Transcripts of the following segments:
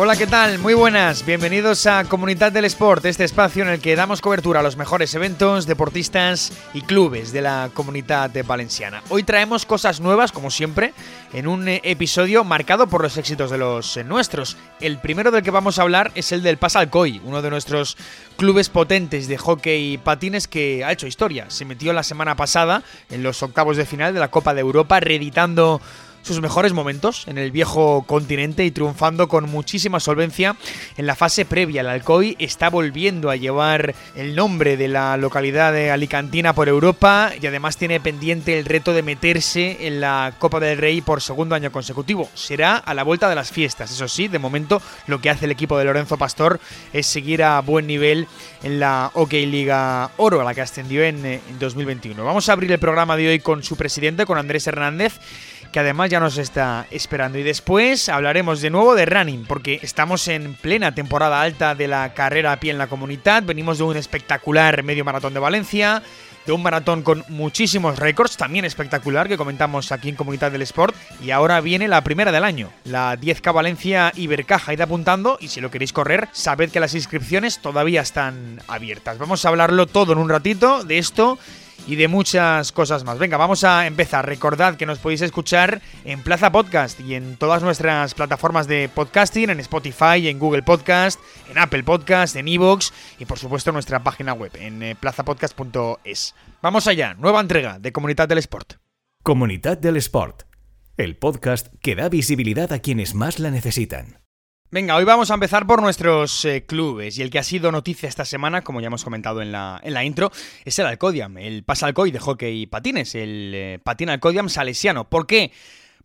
Hola, ¿qué tal? Muy buenas. Bienvenidos a Comunidad del Sport, este espacio en el que damos cobertura a los mejores eventos, deportistas y clubes de la comunidad valenciana. Hoy traemos cosas nuevas, como siempre, en un episodio marcado por los éxitos de los nuestros. El primero del que vamos a hablar es el del Pasalcoy, uno de nuestros clubes potentes de hockey y patines que ha hecho historia. Se metió la semana pasada en los octavos de final de la Copa de Europa, reeditando sus mejores momentos en el viejo continente y triunfando con muchísima solvencia en la fase previa. El Alcoy está volviendo a llevar el nombre de la localidad de Alicantina por Europa y además tiene pendiente el reto de meterse en la Copa del Rey por segundo año consecutivo. Será a la vuelta de las fiestas, eso sí, de momento lo que hace el equipo de Lorenzo Pastor es seguir a buen nivel en la OK Liga Oro, a la que ascendió en, en 2021. Vamos a abrir el programa de hoy con su presidente, con Andrés Hernández que además ya nos está esperando. Y después hablaremos de nuevo de running, porque estamos en plena temporada alta de la carrera a pie en la comunidad. Venimos de un espectacular medio maratón de Valencia, de un maratón con muchísimos récords, también espectacular, que comentamos aquí en Comunidad del Sport. Y ahora viene la primera del año, la 10K Valencia Ibercaja. Id apuntando y si lo queréis correr, sabed que las inscripciones todavía están abiertas. Vamos a hablarlo todo en un ratito de esto y de muchas cosas más. Venga, vamos a empezar. Recordad que nos podéis escuchar en Plaza Podcast y en todas nuestras plataformas de podcasting, en Spotify, en Google Podcast, en Apple Podcast, en Evox y por supuesto en nuestra página web, en eh, plazapodcast.es. Vamos allá, nueva entrega de Comunidad del Sport. Comunidad del Sport, el podcast que da visibilidad a quienes más la necesitan. Venga, hoy vamos a empezar por nuestros eh, clubes y el que ha sido noticia esta semana, como ya hemos comentado en la, en la intro, es el Alcodiam, el Pasalcoy de hockey y patines, el eh, patín Alcodiam salesiano. ¿Por qué?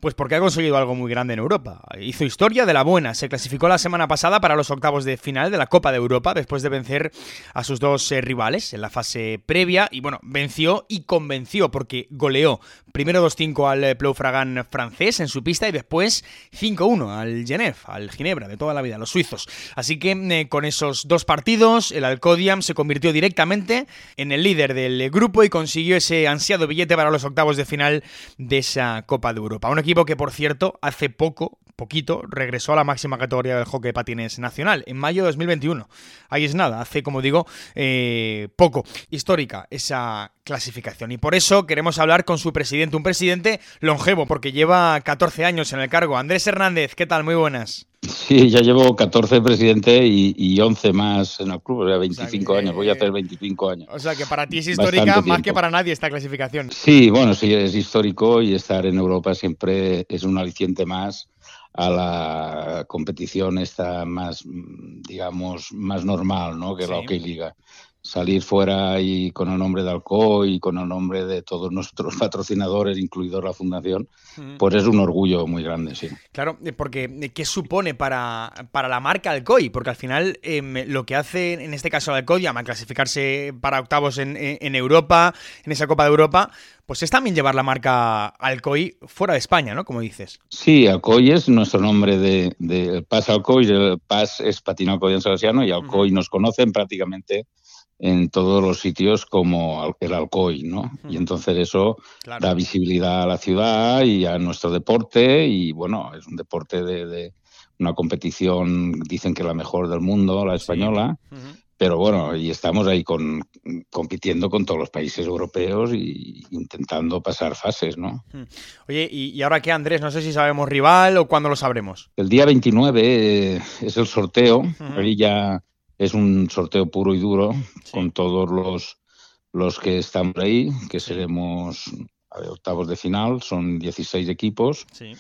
Pues porque ha conseguido algo muy grande en Europa. Hizo historia de la buena. Se clasificó la semana pasada para los octavos de final de la Copa de Europa después de vencer a sus dos eh, rivales en la fase previa. Y bueno, venció y convenció porque goleó primero 2-5 al eh, Ploufragan francés en su pista y después 5-1 al Genève, al Ginebra de toda la vida, los suizos. Así que eh, con esos dos partidos, el Alcodiam se convirtió directamente en el líder del grupo y consiguió ese ansiado billete para los octavos de final de esa Copa de Europa. Un equipo que, por cierto, hace poco, poquito, regresó a la máxima categoría del hockey patines nacional, en mayo de 2021. Ahí es nada, hace, como digo, eh, poco. Histórica esa clasificación. Y por eso queremos hablar con su presidente, un presidente longevo, porque lleva 14 años en el cargo. Andrés Hernández, ¿qué tal? Muy buenas. Sí, ya llevo 14 presidente y, y 11 más en el club, o sea, 25 o sea que, años, voy a hacer 25 años. O sea que para ti es histórica más que para nadie esta clasificación. Sí, bueno, sí, es histórico y estar en Europa siempre es un aliciente más a la competición esta más, digamos, más normal, ¿no? Que sí. la OK Liga salir fuera y con el nombre de Alcoy y con el nombre de todos nuestros patrocinadores, incluido la fundación, pues es un orgullo muy grande, sí. Claro, porque ¿qué supone para, para la marca Alcoy? Porque al final eh, lo que hace en este caso Alcoy, llama clasificarse para octavos en, en, Europa, en esa Copa de Europa, pues es también llevar la marca Alcoy fuera de España, ¿no? Como dices. Sí, Alcoy es nuestro nombre de, de PAS Alcoy, el PAS es Patino Alcoy en Salesiano y Alcoy uh -huh. nos conocen prácticamente en todos los sitios como el Alcoy, ¿no? Y entonces eso claro. da visibilidad a la ciudad y a nuestro deporte y bueno, es un deporte de, de una competición, dicen que la mejor del mundo, la española, sí. uh -huh. pero bueno, y estamos ahí con, compitiendo con todos los países europeos y intentando pasar fases, ¿no? Oye, ¿y, y ahora qué, Andrés? No sé si sabemos rival o cuándo lo sabremos. El día 29 eh, es el sorteo, uh -huh. ahí ya es un sorteo puro y duro sí. con todos los, los que están por ahí, que seremos a ver, octavos de final, son 16 equipos. Sí.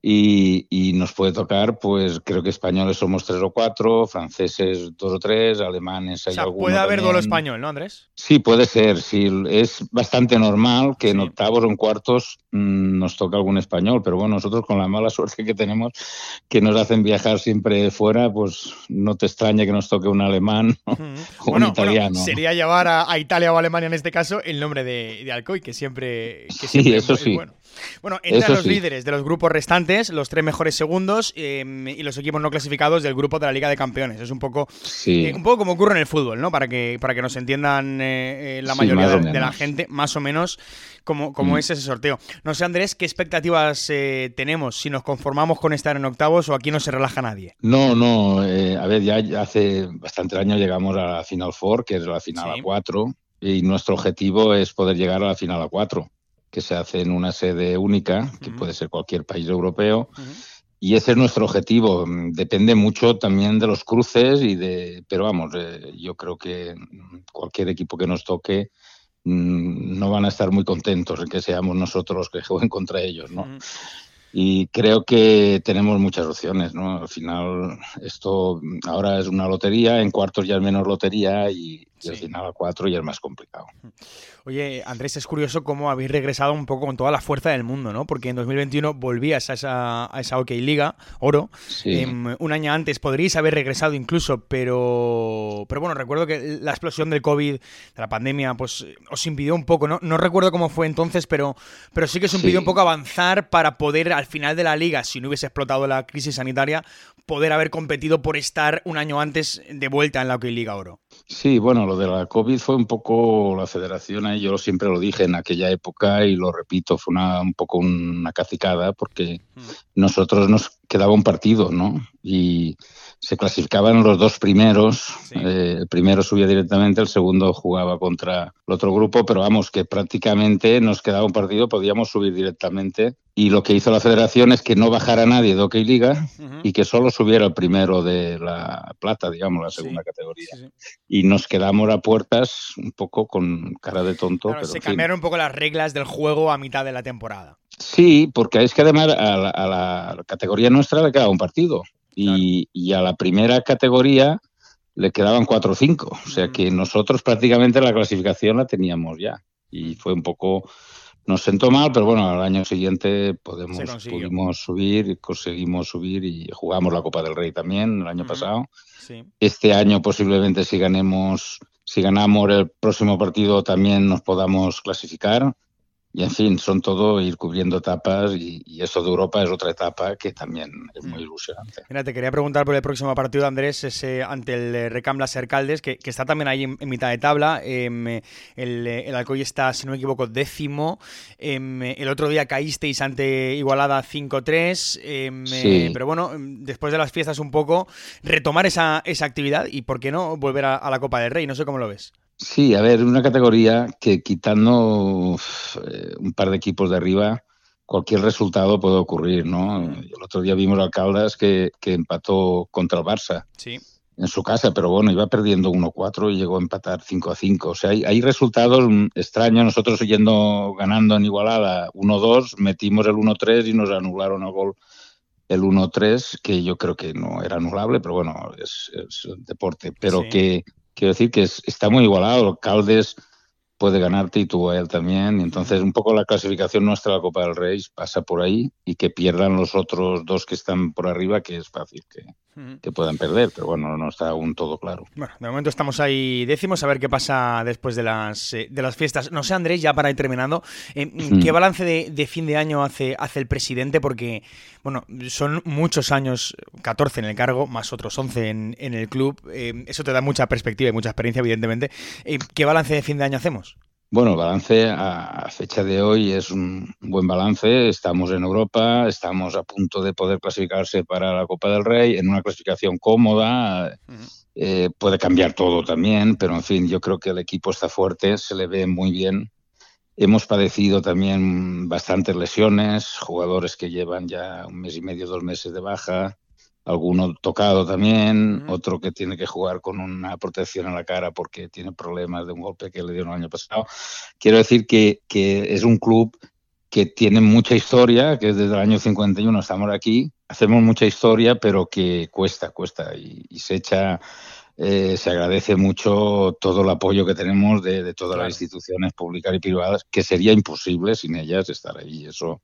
Y, y, nos puede tocar, pues creo que españoles somos tres o cuatro, franceses dos o tres, alemanes hay o sea, alguno puede haber duelo español, ¿no, Andrés? Sí, puede ser. Sí, es bastante normal que sí. en octavos o en cuartos mmm, nos toque algún español, pero bueno, nosotros con la mala suerte que tenemos, que nos hacen viajar siempre fuera, pues no te extraña que nos toque un alemán uh -huh. o bueno, un italiano. Bueno, sería llevar a, a, Italia o Alemania en este caso el nombre de, de Alcoy, que siempre, que sí, siempre eso es sí. bueno. Bueno, entre los sí. líderes de los grupos restantes los tres mejores segundos em, y los equipos no clasificados del grupo de la Liga de Campeones. Es un poco, eh, un poco como ocurre en el fútbol, ¿no? Para que, para que nos entiendan eh, la mayoría de, la gente, más o menos como, como mm. es ese sorteo. No sé, Andrés, ¿qué expectativas tenemos? Si nos conformamos con estar en octavos o aquí no se relaja nadie. No, no. a ver, ya hace bastante años llegamos a la Final Four, que es la final a cuatro, y nuestro objetivo es poder llegar a la final a cuatro que se hace en una sede única, que puede ser cualquier país europeo. Y ese es nuestro objetivo. Depende mucho también de los cruces y de, pero vamos, eh, yo creo que cualquier equipo que nos toque mm, no van a estar muy contentos en que seamos nosotros los que jueguen contra ellos, ¿no? Y creo que tenemos muchas opciones, ¿no? Al final esto ahora es una lotería, en cuartos ya es menos lotería y, al final a cuatro ya es más complicado. Oye, Andrés, es curioso cómo habéis regresado un poco con toda la fuerza del mundo, ¿no? Porque en 2021 volvías a esa, a esa OK Liga, oro. Em, un año antes podríais haber regresado incluso, pero, pero bueno, recuerdo que la explosión del COVID, de la pandemia, pues os impidió un poco, ¿no? No recuerdo cómo fue entonces, pero, pero sí que os impidió un poco avanzar para poder al final de la liga, si no hubiese explotado la crisis sanitaria, poder haber competido por estar un año antes de vuelta en la OK Liga Oro. Sí, bueno, lo de la COVID fue un poco la federación, ahí yo siempre lo dije en aquella época y lo repito, fue una, un poco una cacicada porque mm. nosotros nos quedaba un partido, ¿no? Y se clasificaban los dos primeros, eh, el primero subía directamente, el segundo jugaba contra el otro grupo, pero vamos, que prácticamente nos quedaba un partido, podíamos subir directamente. Y lo que hizo la federación es que no bajara nadie de Hockey Liga y que solo subiera el primero de la plata, digamos, la segunda categoría. y nos quedamos a puertas un poco con cara de tonto. pero se cambiaron un poco las reglas del juego a mitad de la temporada. Sí, porque es que además a la, categoría nuestra le quedaba un partido y, a la primera categoría le quedaban cuatro o cinco. O sea que nosotros prácticamente la clasificación la teníamos ya. Y fue un poco, nos sentó mal, pero bueno, al año siguiente podemos, pudimos subir, conseguimos subir y jugamos la Copa del Rey también el año pasado. Este año posiblemente si ganemos, si ganamos el próximo partido también nos podamos clasificar y en fin, son todo ir cubriendo etapas y, eso de Europa es otra etapa que también es muy mm. ilusionante. Mira, te quería preguntar por el próximo partido, Andrés, ese ante el eh, Recambla Sercaldes, que, que está también ahí en, mitad de tabla. Em, el, el Alcoy está, si no me equivoco, décimo. Em, el otro día caísteis ante Igualada 5-3. Em, eh, pero bueno, después de las fiestas un poco, retomar esa, esa actividad y, ¿por qué no, volver a la Copa del Rey? No sé cómo lo ves. Sí, a ver, una categoría que quitando eh, un par de equipos de arriba, cualquier resultado puede ocurrir, ¿no? El otro día vimos Alcaldas que, que empató contra el Barça. Sí. En su casa, pero bueno, iba perdiendo 1-4 y llegó a empatar 5-5. O sea, hay, hay, resultados extraños. Nosotros yendo ganando en Igualada 1-2, metimos el 1-3 y nos anularon el gol el 1-3, que yo creo que no era anulable, pero bueno, es, es deporte. Pero que Quiero decir que está muy igualado. Caldes puede ganarte y tú a él también. Entonces un poco la clasificación nuestra de la Copa del Rey pasa por ahí y que pierdan los otros dos que están por arriba, que es fácil que, que puedan perder, pero bueno, no está aún todo claro. Bueno, de momento estamos ahí décimos, a ver qué pasa después de las, eh, de las fiestas. No sé, Andrés, ya para ir terminando, eh, ¿qué balance de, fin de año hace, hace el presidente? Porque, bueno, son muchos años, 14 en el cargo, más otros 11 en, en el club. Eh, eso te da mucha perspectiva y mucha experiencia, evidentemente. ¿Qué balance de fin de año hacemos? Bueno, el balance a fecha de hoy es un buen balance. Estamos en Europa, estamos a punto de poder clasificarse para la Copa del Rey en una clasificación cómoda. Eh, puede cambiar todo también, pero en fin, yo creo que el equipo está fuerte, se le ve muy bien. Hemos padecido también bastantes lesiones, jugadores que llevan ya un mes y medio, dos meses de baja alguno tocado también, otro que tiene que jugar con una protección en la cara porque tiene problemas de un golpe que le dio el año pasado. Quiero decir que, que es un club que tiene mucha historia, que desde el año 51 estamos aquí, hacemos mucha historia, pero que cuesta, cuesta y, y se echa eh, se agradece mucho todo el apoyo que tenemos de, todas las instituciones públicas y privadas, que sería imposible sin ellas estar ahí. Eso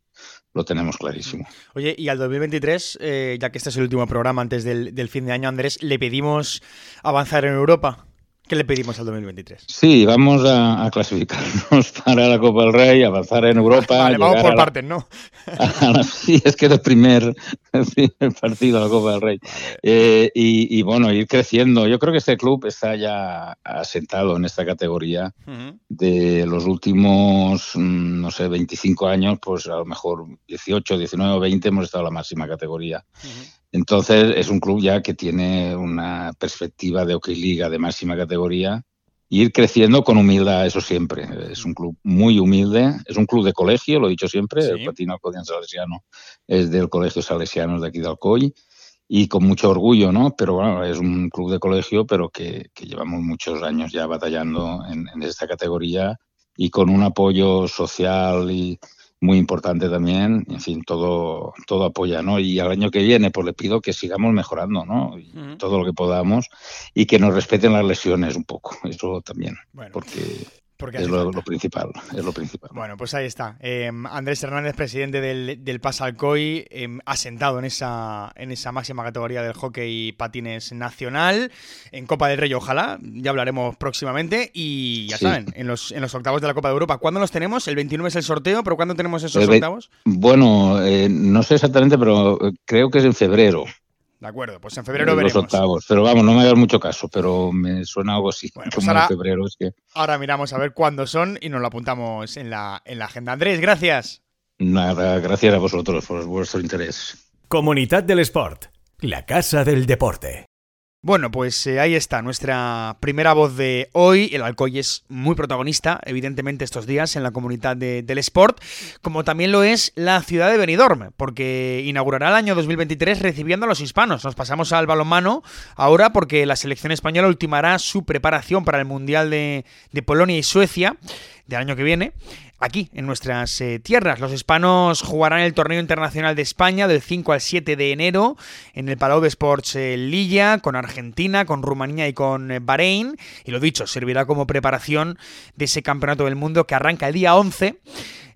lo tenemos clarísimo. Oye, y al 2023, eh, ya que este es el último programa antes del, fin de año, Andrés, ¿le pedimos avanzar en Europa? ¿Qué le pedimos al 2023? Sí, vamos a, clasificarnos para la Copa del Rey, avanzar en Europa. Vale, vamos por partes, ¿no? sí, es que es el primer, partido de la Copa del Rey. Eh, y, bueno, ir creciendo. Yo creo que este club está ya asentado en esta categoría. De los últimos, mm, no sé, 25 años, pues a lo mejor 18, 19 o 20 hemos estado en la máxima categoría. Entonces es un club ya que tiene una perspectiva de hockey liga de máxima categoría ir creciendo con humildad, eso siempre. Es un club muy humilde, es un club de colegio, lo he dicho siempre, el Patino Alcoyano Salesiano es del Colegio Salesiano de aquí de Alcoy y con mucho orgullo, ¿no? Pero bueno, es un club de colegio, pero que, llevamos muchos años ya batallando en esta categoría y con un apoyo social y, muy importante también, en fin, todo, todo apoya, ¿no? Y al año que viene, pues le pido que sigamos mejorando, ¿no? Todo lo que podamos y que nos respeten las lesiones un poco, eso también, porque es lo, principal, es lo principal. Bueno, pues ahí está. Em, Andrés Hernández, presidente del, del Pasalcoy, em, asentado en esa, en esa máxima categoría del hockey patines nacional, en Copa del Rey, ojalá, ya hablaremos próximamente. Y ya saben, en los, en los octavos de la Copa de Europa, ¿cuándo los tenemos? El 29 es el sorteo, pero ¿cuándo tenemos esos octavos? Bueno, eh, no sé exactamente, pero creo que es en febrero. De acuerdo, pues en febrero veremos. Los octavos, pero vamos, no me hagas mucho caso, pero me suena algo así. Bueno, pues ahora, febrero, es que... ahora miramos a ver cuándo son y nos lo apuntamos en la, en la agenda. Andrés, gracias. Nada, gracias a vosotros por vuestro interés. Comunidad del Sport, la casa del deporte. Bueno, pues eh, ahí está nuestra primera voz de hoy. El Alcoy es muy protagonista, evidentemente, estos días en la comunidad del sport, como también lo es la ciudad de Benidorm, porque inaugurará el año 2023 recibiendo a los hispanos. Nos pasamos al balonmano ahora porque la selección española ultimará su preparación para el Mundial de, de Polonia y Suecia del año que viene aquí, en nuestras eh, tierras. Los hispanos jugarán el torneo internacional de España del 5 al 7 de enero en el Palau de Sports eh, Lilla, con Argentina, con Rumanía y con eh, Bahrein. Y lo dicho, servirá como preparación de ese campeonato del mundo que arranca el día 11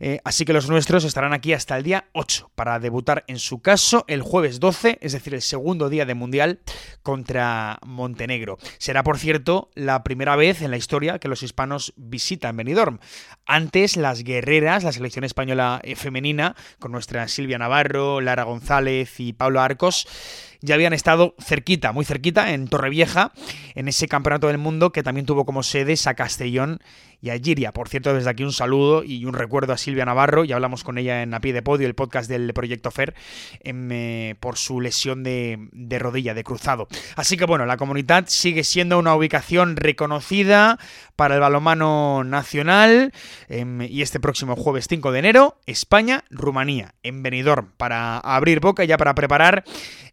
eh, así que los nuestros estarán aquí hasta el día 8 para debutar en su caso el jueves 12, es decir, el segundo día de Mundial contra Montenegro. Será, por cierto, la primera vez en la historia que los hispanos visitan Benidorm. Antes, las guerreras, la selección española eh, femenina, con nuestra Silvia Navarro, Lara González y Pablo Arcos, ya habían estado cerquita, muy cerquita, en Torrevieja, en ese campeonato del mundo que también tuvo como sedes a Castellón y a Giria. Por cierto, desde aquí un saludo y un recuerdo a Silvia Navarro, ya hablamos con ella en A Pie de Podio, el podcast del Proyecto FER, em, eh, por su lesión de, rodilla, de cruzado. Así que bueno, la comunidad sigue siendo una ubicación reconocida para el balomano nacional em, y este próximo jueves 5 de enero, España, Rumanía, en Benidorm, para abrir boca ya para preparar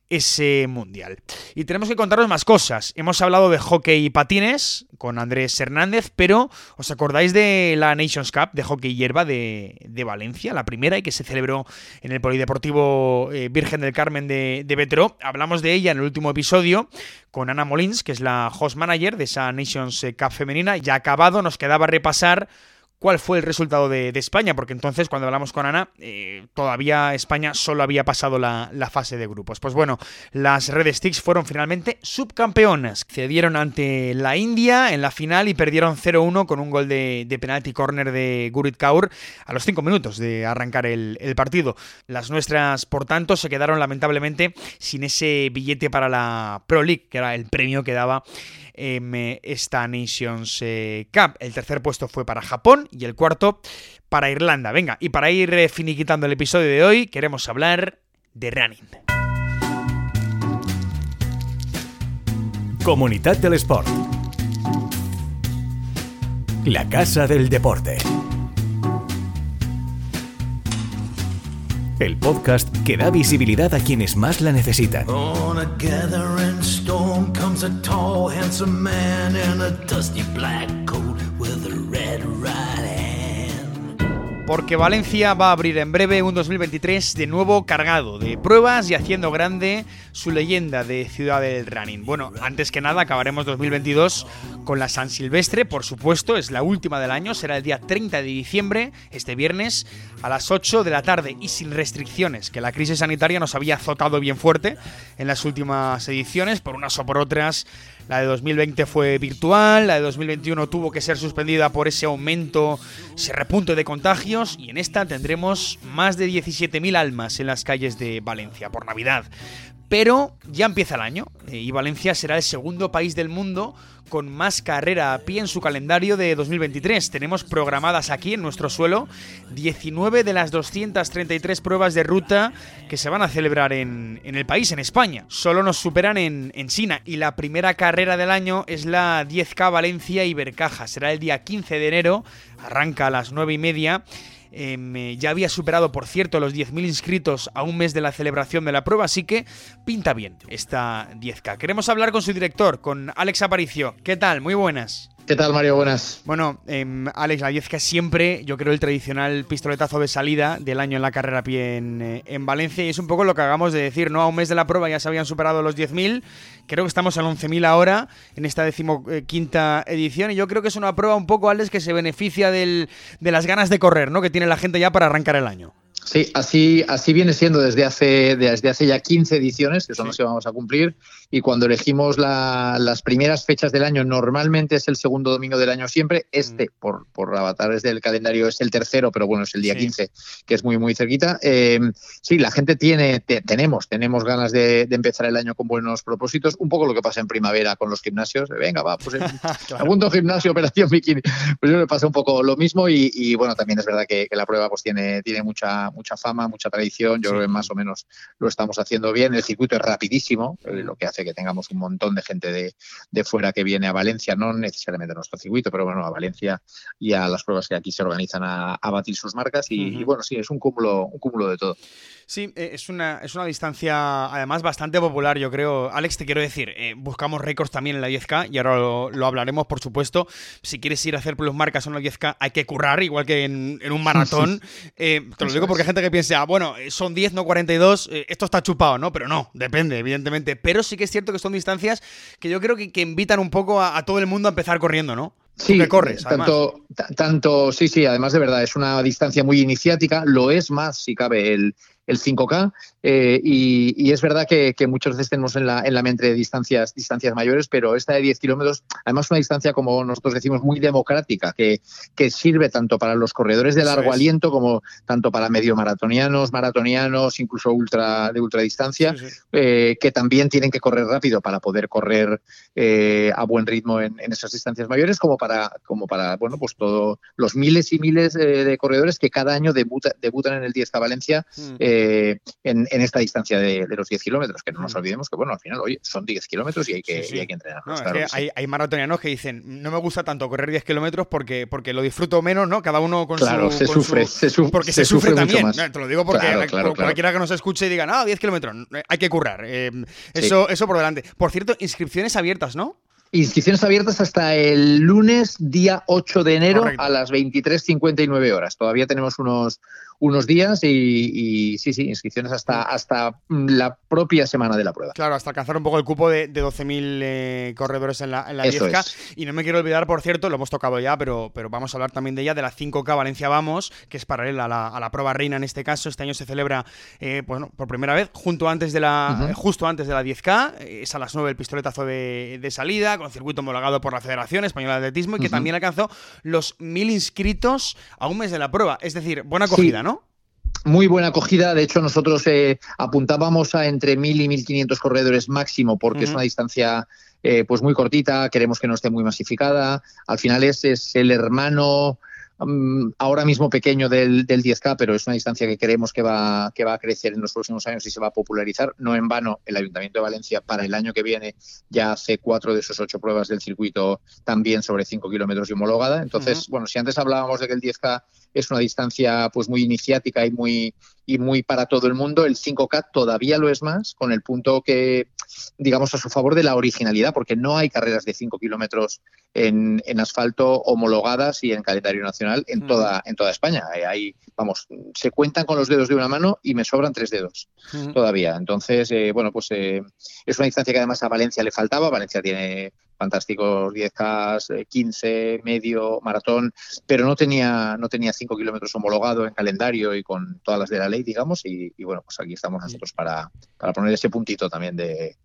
ese mundial. Y tenemos que contaros más cosas. Hemos hablado de hockey y patines con Andrés Hernández, pero ¿os acordáis de la Nations Cup de hockey hierba de, de Valencia, la primera y que se celebró en el Polideportivo eh, Virgen del Carmen de, de? Hablamos de ella en el último episodio con Ana Molins, que es la host manager de esa Nations Cup femenina. Ya acabado, nos quedaba repasar cuál fue el resultado de, España, porque entonces cuando hablamos con Ana, eh, todavía España solo había pasado la, fase de grupos. Pues bueno, las Red Sticks fueron finalmente subcampeonas, cedieron ante la India en la final y perdieron 0-1 con un gol de, penalty corner de Gurit Kaur a los 5 minutos de arrancar el, el partido. Las nuestras, por tanto, se quedaron lamentablemente sin ese billete para la Pro League, que era el premio que daba esta Nations Cup. El tercer puesto fue para Japón y el cuarto para Irlanda. Venga, y para ir eh, finiquitando el episodio de hoy, queremos hablar de running. Comunidad del Sport. La Casa del Deporte. El podcast que da visibilidad a quienes más la necesitan. Porque Valencia va a abrir en breve un 2023 de nuevo cargado de pruebas y haciendo grande su leyenda de Ciudad del Running. Bueno, antes que nada acabaremos 2022 con la San Silvestre, por supuesto, es la última del año, será el día 30 de diciembre, este viernes, a las 8 de la tarde. Y sin restricciones, que la crisis sanitaria nos había azotado bien fuerte en las últimas ediciones, por unas o por otras La de 2020 fue virtual, la de 2021 tuvo que ser suspendida por ese aumento, ese repunte de contagios y en esta tendremos más de 17.000 almas en las calles de Valencia por Navidad. Pero ya empieza el año eh, y Valencia será el segundo país del mundo con más carrera a pie en su calendario de 2023. Tenemos programadas aquí en nuestro suelo 19 de las 233 pruebas de ruta que se van a celebrar en, el país, en España. Solo nos superan en, en, China y la primera carrera del año es la 10K Valencia Ibercaja. Será el día 15 de enero, arranca a las 9 y media eh, ya había superado, por cierto, los 10.000 inscritos a un mes de la celebración de la prueba, así que pinta bien esta 10K. Queremos hablar con su director, con Alex Aparicio. ¿Qué tal? Muy buenas. ¿Qué tal, Mario? Buenas. Bueno, em, Alex, la 10K es siempre, yo creo, el tradicional pistoletazo de salida del año en la carrera a pie en, eh, en, Valencia y es un poco lo que hagamos de decir, ¿no? A un mes de la prueba ya se habían superado los 10.000, creo que estamos al 11.000 ahora en esta decimoquinta edición y yo creo que es una prueba un poco, Alex, que se beneficia del, de las ganas de correr, ¿no? Que tiene la gente ya para arrancar el año. Sí, así, así viene siendo desde hace, desde hace ya 15 ediciones, que son las que vamos a cumplir, y cuando elegimos las primeras fechas del año, normalmente es el segundo domingo del año siempre, este, mm. por, por avatares del calendario, es el tercero, pero bueno, es el día 15, que es muy, muy cerquita. Eh, sí, la gente tiene, tenemos, tenemos ganas de, empezar el año con buenos propósitos, un poco lo que pasa en primavera con los gimnasios, venga, va, pues claro. gimnasio, operación bikini, pues yo me pasa un poco lo mismo y, bueno, también es verdad que, que la prueba pues tiene, tiene mucha mucha fama, mucha tradición. Yo creo que más o menos lo estamos haciendo bien. El circuito es rapidísimo, eh, lo que hace que tengamos un montón de gente de, fuera que viene a Valencia, no necesariamente a nuestro circuito, pero bueno, a Valencia y a las pruebas que aquí se organizan a, batir sus marcas. Y, bueno, sí, es un cúmulo, un cúmulo de todo. Sí, eh, es una, es una distancia además bastante popular, yo creo. Alex, te quiero decir, eh, buscamos récords también en la 10K y ahora lo, hablaremos, por supuesto. Si quieres ir a hacer plus marcas en la 10K, hay que currar, igual que en, un maratón. te lo digo porque hay gente que piensa, ah, bueno, eh, son 10, no 42, esto está chupado, ¿no? Pero no, depende, evidentemente. Pero sí que es cierto que son distancias que yo creo que, invitan un poco a, todo el mundo a empezar corriendo, ¿no? Sí, que corres, tanto, tanto, sí, sí, además de verdad, es una distancia muy iniciática, lo es más si cabe el, el 5K. Eh, y, es verdad que, muchas veces tenemos en la, en la mente distancias, distancias mayores, pero esta de 10 kilómetros, además una distancia, como nosotros decimos, muy democrática, que, que sirve tanto para los corredores de largo aliento como tanto para medio maratonianos, maratonianos, incluso ultra de ultradistancia, eh, que también tienen que correr rápido para poder correr eh, a buen ritmo en, esas distancias mayores, como para, como para bueno, pues todos los miles y miles de corredores que cada año debutan en el 10K Valencia. Mm. Eh, en, esta distancia de, los 10 kilómetros, que no nos olvidemos que, bueno, al final, oye, son 10 kilómetros y hay que, hay que entrenar. hay, maratonianos que dicen, no me gusta tanto correr 10 kilómetros porque, porque lo disfruto menos, ¿no? Cada uno con claro, su... se sufre, se sufre. Porque se, sufre, también. Te lo digo porque cualquiera que nos escuche y diga, no, 10 kilómetros, hay que currar. Eh, eso, eso por delante. Por cierto, inscripciones abiertas, ¿no? Inscripciones abiertas hasta el lunes, día 8 de enero, a las 23.59 horas. Todavía tenemos unos, unos días y, sí, sí, inscripciones hasta, hasta la propia semana de la prueba. Claro, hasta alcanzar un poco el cupo de, 12.000 eh, corredores en la, en la 10K. Y no me quiero olvidar, por cierto, lo hemos tocado ya, pero, pero vamos a hablar también de ella, de la 5K Valencia Vamos, que es paralela a la, prueba reina en este caso. Este año se celebra eh, bueno, por primera vez, junto antes de la, justo antes de la 10K. Es a las 9 el pistoletazo de, salida, con circuito homologado por la Federación Española de Atletismo y que también alcanzó los 1.000 inscritos a un mes de la prueba. Es decir, buena acogida, ¿no? Muy buena acogida. De hecho, nosotros eh, apuntábamos a entre 1.000 y 1.500 corredores máximo, porque es una distancia eh, pues muy cortita. Queremos que no esté muy masificada. Al final es, es el hermano Mm, ahora mismo pequeño del, 10K, pero es una distancia que creemos que va, que va a crecer en los próximos años y se va a popularizar. No en vano, el Ayuntamiento de Valencia para el año que viene ya hace cuatro de esos ocho pruebas del circuito también sobre cinco kilómetros y homologada. Entonces, bueno, si antes hablábamos de que el 10K es una distancia pues muy iniciática y muy, y muy para todo el mundo, el 5K todavía lo es más, con el punto que, digamos, a su favor de la originalidad, porque no hay carreras de 5 kilómetros en, en asfalto homologadas y en calendario nacional en, toda, en toda España. Hay, vamos, se cuentan con los dedos de una mano y me sobran tres dedos todavía. Entonces, eh, bueno, pues eh, es una distancia que además a Valencia le faltaba. Valencia tiene fantásticos 10K, 15, medio, maratón, pero no tenía, no tenía 5 kilómetros homologado en calendario y con todas las de la ley, digamos, y, bueno, pues aquí estamos nosotros para, para poner ese puntito también de,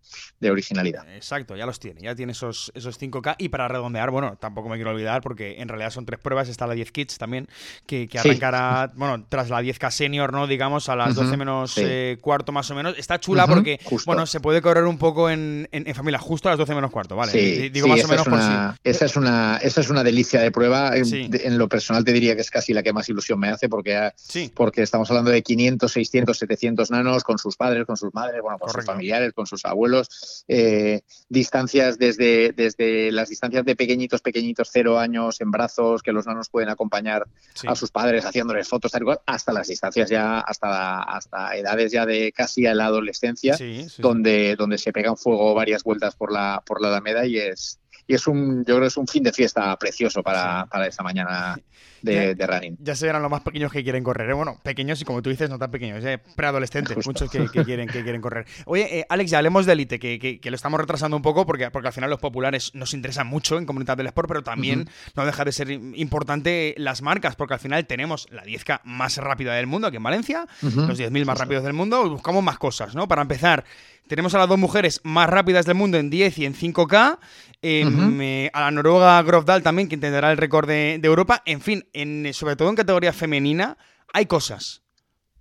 originalidad. Exacto, ya los tiene, ya tiene esos, esos 5K y para redondear, bueno, tampoco me quiero olvidar porque en realidad son tres pruebas, está la 10 Kids también, que, que arrancará, bueno, tras la 10K Senior, ¿no? Digamos, a las 12 menos eh, cuarto más o menos. Está chula porque, bueno, se puede correr un poco en, en, familia, justo a las 12 menos cuarto, ¿vale? Sí, digo más o menos por Esa es, una, esa es una delicia de prueba. En, lo personal te diría que es casi la que más ilusión me hace porque, porque estamos hablando de 500, 600, 700 nanos con sus padres, con sus madres, bueno, con sus familiares, con sus abuelos. Eh, distancias desde, desde las distancias de pequeñitos, pequeñitos, cero años en brazos, que los nanos pueden acompañar a sus padres haciéndoles fotos, tal hasta las distancias ya, hasta, hasta edades ya de casi a la adolescencia, donde, donde se pegan fuego varias vueltas por la, por la Alameda y es, this. Y es un, yo creo que es un fin de fiesta precioso para, para esta mañana de, running. Ya se verán los más pequeños que quieren correr. ¿eh? Bueno, pequeños y como tú dices, no tan pequeños, ¿eh? preadolescentes, muchos que, quieren, que quieren correr. Oye, eh, Alex, ya hablemos de élite, que, que, lo estamos retrasando un poco porque, porque al final los populares nos interesan mucho en Comunidad del Sport, pero también no deja de ser importante las marcas, porque al final tenemos la 10K más rápida del mundo aquí en Valencia, los 10.000 más rápidos del mundo, buscamos más cosas, ¿no? Para empezar, tenemos a las dos mujeres más rápidas del mundo en 10 y en 5K. A la noruega Grofdal también, que tendrá el récord de, Europa. En fin, en, sobre todo en categoría femenina, hay cosas.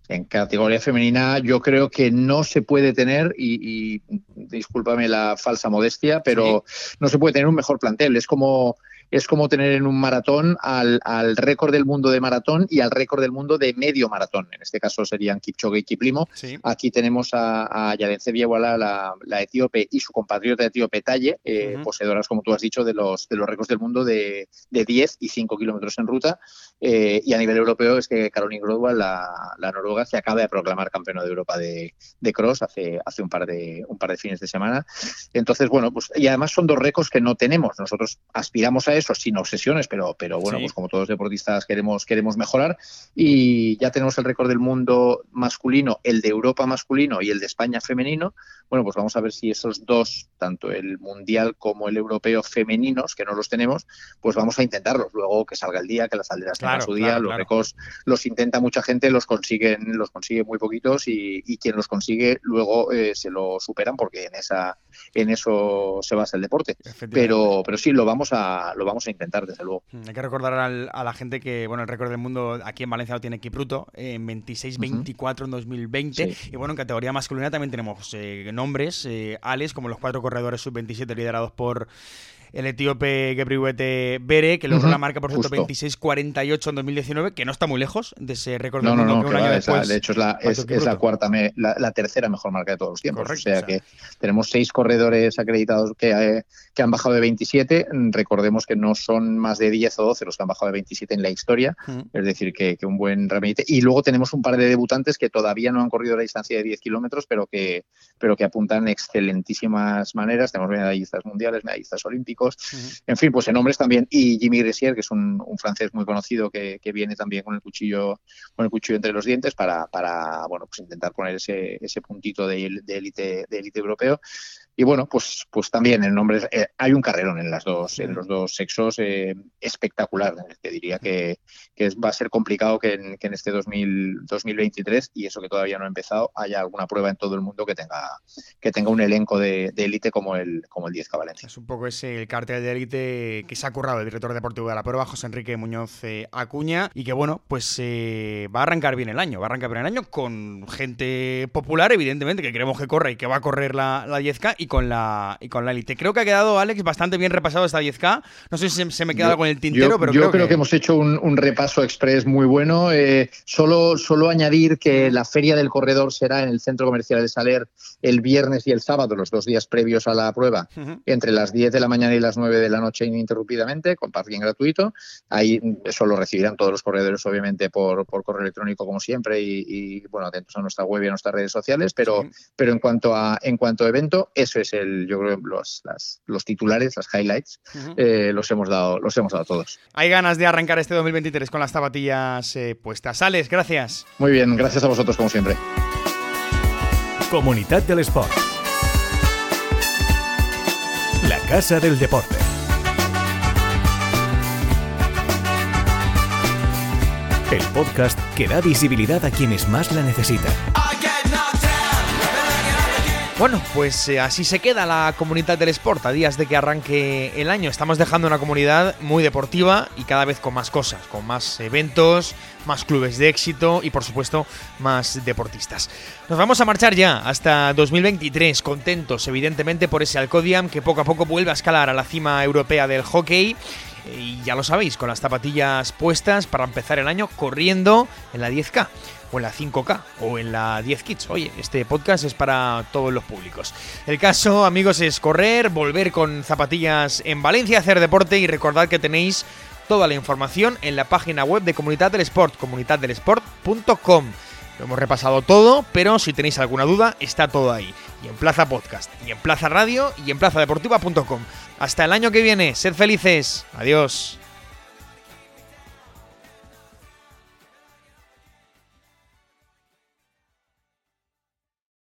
En categoría femenina yo creo que no se puede tener, y, discúlpame la falsa modestia, pero no se puede tener un mejor plantel. Es como es como tener en un maratón al, récord del mundo de maratón y al récord del mundo de medio maratón. En este caso serían Kipchoge y Kiplimo. Aquí tenemos a, a Yadense la, etíope, y su compatriota etíope Talle, eh, poseedoras, como tú has dicho, de los, de los récords del mundo de, de 10 y 5 kilómetros en ruta. Eh, y a nivel europeo es que Caroline Grodwald, la, la, noruega, se acaba de proclamar campeona de Europa de, de, cross hace, hace un, par de, un par de fines de semana. Entonces, bueno, pues y además son dos récords que no tenemos. Nosotros aspiramos a eso sin obsesiones, pero, pero bueno, pues como todos deportistas queremos, queremos mejorar. Y ya tenemos el récord del mundo masculino, el de Europa masculino y el de España femenino. Bueno, pues vamos a ver si esos dos, tanto el mundial como el europeo femeninos, que no los tenemos, pues vamos a intentarlos. Luego que salga el día, que las alderas a su día, los récords los intenta mucha gente, los consiguen, los consigue muy poquitos y, quien los consigue luego eh, se lo superan porque en esa, en eso se basa el deporte. Pero, pero sí, lo vamos a, lo vamos a intentar, desde luego. Mm, hay que recordar a la gente que, bueno, el récord del mundo aquí en Valencia lo tiene Kipruto, en 26-24 en 2020. Y bueno, en categoría masculina también tenemos eh, nombres, eh, Alex, como los cuatro corredores sub-27 liderados por el etíope Gebriwete Bere, que logró la marca por 126.48 en 2019, que no está muy lejos de ese récord no, no, no, un año después. de hecho, es la, es, la cuarta, la, tercera mejor marca de todos los tiempos. o, sea que tenemos seis corredores acreditados que, eh, que han bajado de 27. Recordemos que no son más de 10 o 12 los que han bajado de 27 en la historia. Es decir, que, un buen remite. Y luego tenemos un par de debutantes que todavía no han corrido la distancia de 10 kilómetros, pero que, pero que apuntan excelentísimas maneras. Tenemos medallistas mundiales, medallistas olímpicos en fin, pues en hombres también. Y Jimmy Gressier, que es un, francés muy conocido que, viene también con el cuchillo, con el cuchillo entre los dientes para, para bueno, pues intentar poner ese, ese puntito de élite de élite europeo. Y bueno, pues, pues también en nombres eh, hay un carrerón en las dos, en los dos sexos eh, espectacular. Te diría que, va a ser complicado que en, este 2023 y eso que todavía no ha empezado haya alguna prueba en todo el mundo que tenga que tenga un elenco de élite como el como el 10 Valencia. Es un poco ese cartel de élite que se ha currado el director deportivo de la prueba, José Enrique Muñoz eh, Acuña, y que bueno, pues va a arrancar bien el año, va a arrancar bien el año con gente popular, evidentemente, que queremos que corra y que va a correr la, la 10K y con la y con la Elite. Creo que ha quedado, Alex, bastante bien repasado esta 10K. No sé si se me queda algo en el tintero, pero yo creo, que... hemos hecho un, repaso express muy bueno. Eh, solo, solo añadir que la Feria del Corredor será en el Centro Comercial de Saler el viernes y el sábado, los dos días previos a la prueba, entre las 10 de la mañana y las 9 de la noche ininterrumpidamente, con parking gratuito. Ahí eso lo recibirán todos los corredores, obviamente, por, por correo electrónico, como siempre, y, bueno, atentos a nuestra web y a nuestras redes sociales. Pero, pero en cuanto a en cuanto a evento, eso es el, yo creo, los, los titulares, las highlights, eh, los hemos dado, los hemos dado todos. Hay ganas de arrancar este 2023 con las zapatillas eh, puestas. Alex, gracias. Muy bien, gracias a vosotros como siempre. Comunidad del Sport. La Casa del Deporte. El podcast que da visibilidad a quienes más la necesitan. Bueno, pues eh, así se queda la comunidad del Sport a días de que arranque el año. Estamos dejando una comunidad muy deportiva y cada vez con más cosas, con más eventos, más clubes de éxito y por supuesto más deportistas. Nos vamos a marchar ya hasta 2023, contentos evidentemente por ese Alcodiam que poco a poco vuelve a escalar a la cima europea del hockey. Y ya lo sabéis, con las zapatillas puestas para empezar el año corriendo en la 10K o en la 5K o en la 10 Kids. Oye, este podcast es para todos los públicos. El caso, amigos, es correr, volver con zapatillas en Valencia, hacer deporte y recordad que tenéis toda la información en la página web de Comunidad del Sport, comunidaddelesport.com. Lo hemos repasado todo, pero si tenéis alguna duda, está todo ahí. Y en Plaza Podcast, y en Plaza Radio, y en plazadeportiva.com. Hasta el año que viene, sed felices. Adiós.